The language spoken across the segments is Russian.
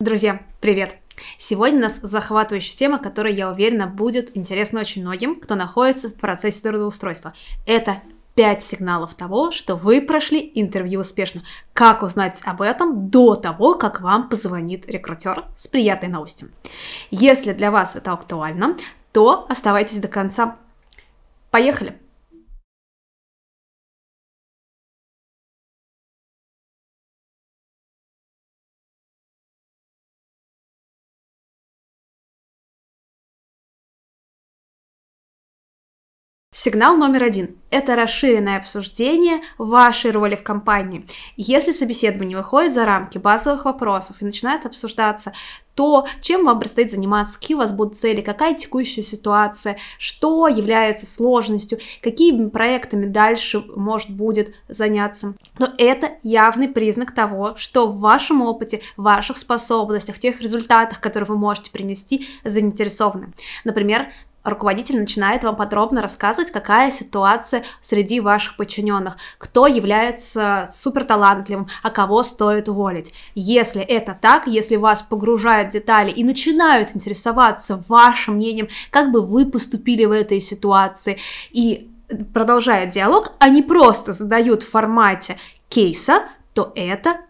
Друзья, привет! Сегодня у нас захватывающая тема, которая, я уверена, будет интересна очень многим, кто находится в процессе трудоустройства. Это 5 сигналов того, что вы прошли интервью успешно. Как узнать об этом до того, как вам позвонит рекрутер с приятной новостью? Если для вас это актуально, то оставайтесь до конца. Поехали! Сигнал номер один – это расширенное обсуждение вашей роли в компании. Если собеседование выходит за рамки базовых вопросов и начинает обсуждаться то, чем вам предстоит заниматься, какие у вас будут цели, какая текущая ситуация, что является сложностью, какими проектами дальше может будет заняться. Но это явный признак того, что в вашем опыте, ваших способностях, тех результатах, которые вы можете принести, заинтересованы. Например, руководитель начинает вам подробно рассказывать, какая ситуация среди ваших подчиненных, кто является суперталантливым, а кого стоит уволить. Если это так, если вас погружают в детали и начинают интересоваться вашим мнением, как бы вы поступили в этой ситуации, и продолжают диалог, не просто задают в формате кейса, то это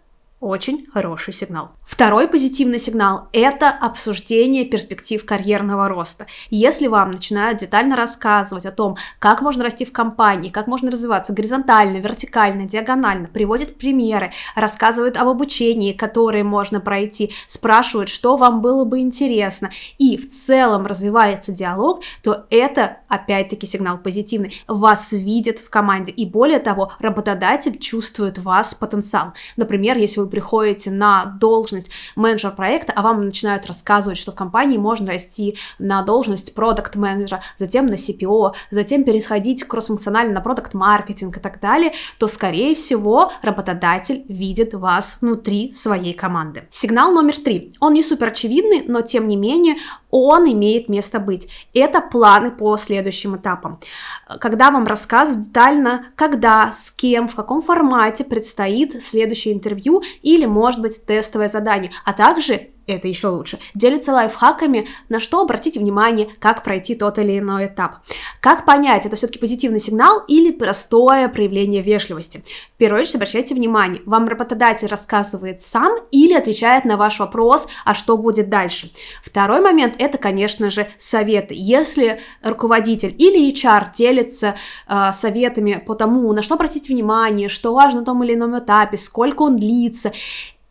очень хороший сигнал. Второй позитивный сигнал – это обсуждение перспектив карьерного роста. Если вам начинают детально рассказывать о том, как можно расти в компании, как можно развиваться горизонтально, вертикально, диагонально, приводят примеры, рассказывают об обучении, которое можно пройти, спрашивают, что вам было бы интересно, и в целом развивается диалог, то это, опять-таки, сигнал позитивный. Вас видят в команде, и более того, работодатель чувствует вас потенциал. Например, если вы приходите на должность менеджера проекта, а вам начинают рассказывать, что в компании можно расти на должность продукт менеджера затем на CPO, затем переходить кроссфункционально на продукт маркетинг и так далее, то, скорее всего, работодатель видит вас внутри своей команды. Сигнал номер три. Он не супер очевидный, но тем не менее он имеет место быть. Это планы по следующим этапам. Когда вам рассказывают детально, когда, с кем, в каком формате предстоит следующее интервью или, может быть, тестовое задание, а также это еще лучше. Делится лайфхаками, на что обратить внимание, как пройти тот или иной этап. Как понять, это все-таки позитивный сигнал или простое проявление вежливости? В первую очередь обращайте внимание, вам работодатель рассказывает сам или отвечает на ваш вопрос, а что будет дальше. Второй момент – это, конечно же, советы. Если руководитель или HR делится э, советами по тому, на что обратить внимание, что важно на том или ином этапе, сколько он длится,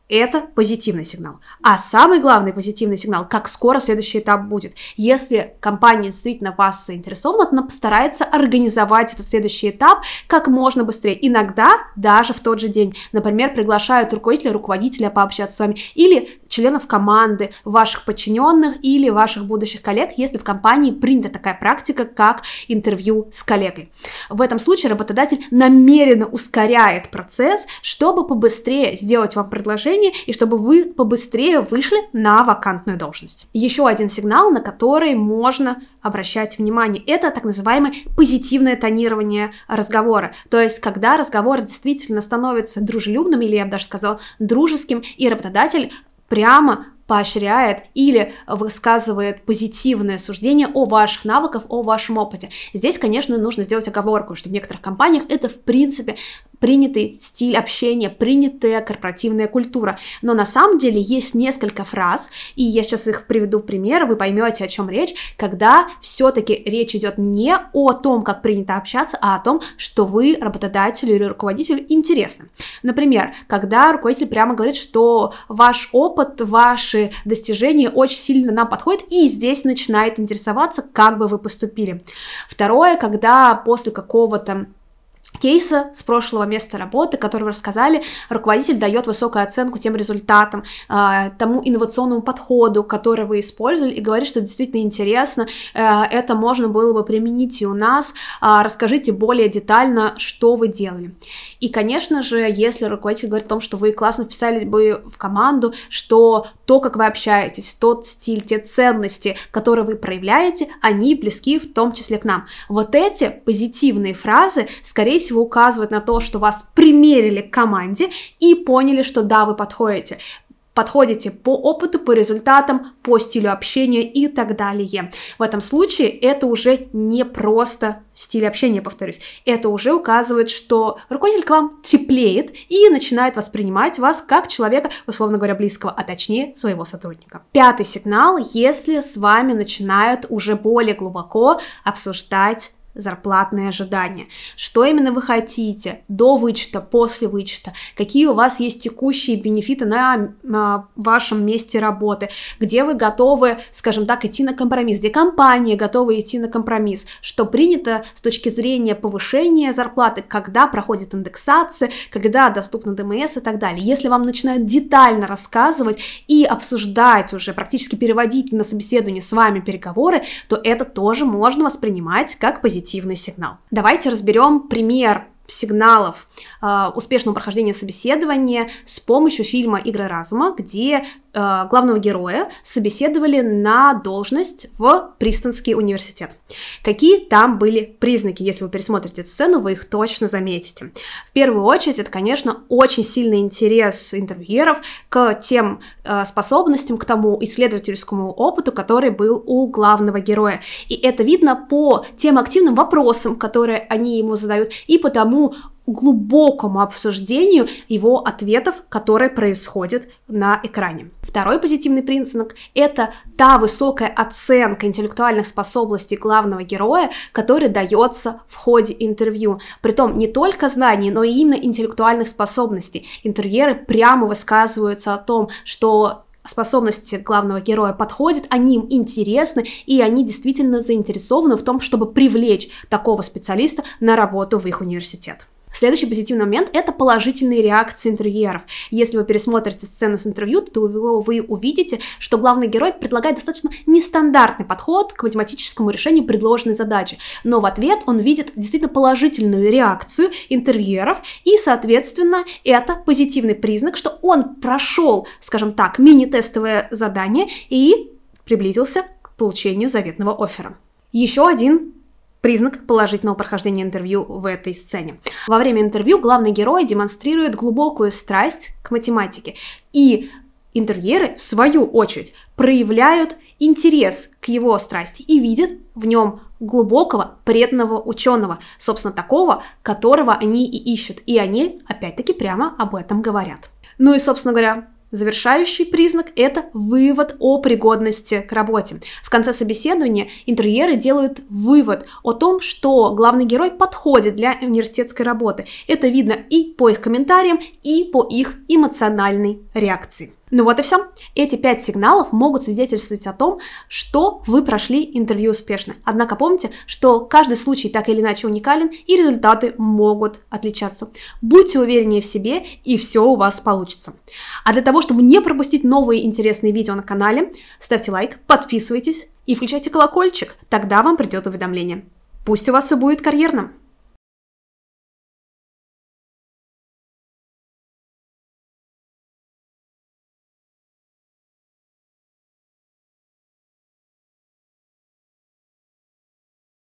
это позитивный сигнал. А самый главный позитивный сигнал, как скоро следующий этап будет. Если компания действительно вас заинтересована, она постарается организовать этот следующий этап как можно быстрее. Иногда даже в тот же день. Например, приглашают руководителя, руководителя пообщаться с вами или членов команды, ваших подчиненных или ваших будущих коллег, если в компании принята такая практика, как интервью с коллегой. В этом случае работодатель намеренно ускоряет процесс, чтобы побыстрее сделать вам предложение повышение и чтобы вы побыстрее вышли на вакантную должность. Еще один сигнал, на который можно обращать внимание, это так называемое позитивное тонирование разговора. То есть, когда разговор действительно становится дружелюбным, или я бы даже сказала дружеским, и работодатель прямо поощряет или высказывает позитивное суждение о ваших навыках, о вашем опыте. Здесь, конечно, нужно сделать оговорку, что в некоторых компаниях это, в принципе, принятый стиль общения, принятая корпоративная культура. Но на самом деле есть несколько фраз, и я сейчас их приведу в пример, вы поймете, о чем речь, когда все-таки речь идет не о том, как принято общаться, а о том, что вы работодателю или руководителю интересны. Например, когда руководитель прямо говорит, что ваш опыт, ваши достижения очень сильно нам подходят, и здесь начинает интересоваться, как бы вы поступили. Второе, когда после какого-то кейса с прошлого места работы, который вы рассказали, руководитель дает высокую оценку тем результатам, а, тому инновационному подходу, который вы использовали, и говорит, что действительно интересно, э, это можно было бы применить и у нас, а, расскажите более детально, что вы делали. И, конечно же, если руководитель говорит о том, что вы классно вписались бы в команду, что то, как вы общаетесь, тот стиль, те ценности, которые вы проявляете, они близки в том числе к нам. Вот эти позитивные фразы, скорее всего, указывают на то, что вас примерили к команде и поняли, что да, вы подходите подходите по опыту, по результатам, по стилю общения и так далее. В этом случае это уже не просто стиль общения, повторюсь. Это уже указывает, что руководитель к вам теплеет и начинает воспринимать вас как человека, условно говоря, близкого, а точнее своего сотрудника. Пятый сигнал, если с вами начинают уже более глубоко обсуждать зарплатные ожидания. Что именно вы хотите до вычета, после вычета, какие у вас есть текущие бенефиты на, на вашем месте работы, где вы готовы, скажем так, идти на компромисс, где компания готова идти на компромисс, что принято с точки зрения повышения зарплаты, когда проходит индексация, когда доступно ДМС и так далее. Если вам начинают детально рассказывать и обсуждать уже, практически переводить на собеседование с вами переговоры, то это тоже можно воспринимать как позитив позитивный сигнал. Давайте разберем пример сигналов э, успешного прохождения собеседования с помощью фильма «Игры разума», где главного героя собеседовали на должность в Пристонский университет. Какие там были признаки? Если вы пересмотрите сцену, вы их точно заметите. В первую очередь, это, конечно, очень сильный интерес интервьюеров к тем э, способностям, к тому исследовательскому опыту, который был у главного героя. И это видно по тем активным вопросам, которые они ему задают, и по тому глубокому обсуждению его ответов, которые происходят на экране. Второй позитивный признак – это та высокая оценка интеллектуальных способностей главного героя, которая дается в ходе интервью. Притом не только знаний, но и именно интеллектуальных способностей. Интервьюеры прямо высказываются о том, что способности главного героя подходят, они им интересны, и они действительно заинтересованы в том, чтобы привлечь такого специалиста на работу в их университет. Следующий позитивный момент – это положительные реакции интервьюеров. Если вы пересмотрите сцену с интервью, то вы увидите, что главный герой предлагает достаточно нестандартный подход к математическому решению предложенной задачи, но в ответ он видит действительно положительную реакцию интервьюеров, и, соответственно, это позитивный признак, что он прошел, скажем так, мини-тестовое задание и приблизился к получению заветного оффера. Еще один признак положительного прохождения интервью в этой сцене. Во время интервью главный герой демонстрирует глубокую страсть к математике, и интервьюеры, в свою очередь, проявляют интерес к его страсти и видят в нем глубокого, преданного ученого, собственно, такого, которого они и ищут. И они, опять-таки, прямо об этом говорят. Ну и, собственно говоря, Завершающий признак – это вывод о пригодности к работе. В конце собеседования интерьеры делают вывод о том, что главный герой подходит для университетской работы. Это видно и по их комментариям, и по их эмоциональной реакции. Ну вот и все. Эти пять сигналов могут свидетельствовать о том, что вы прошли интервью успешно. Однако помните, что каждый случай так или иначе уникален, и результаты могут отличаться. Будьте увереннее в себе, и все у вас получится. А для того, чтобы не пропустить новые интересные видео на канале, ставьте лайк, подписывайтесь и включайте колокольчик, тогда вам придет уведомление. Пусть у вас все будет карьерно!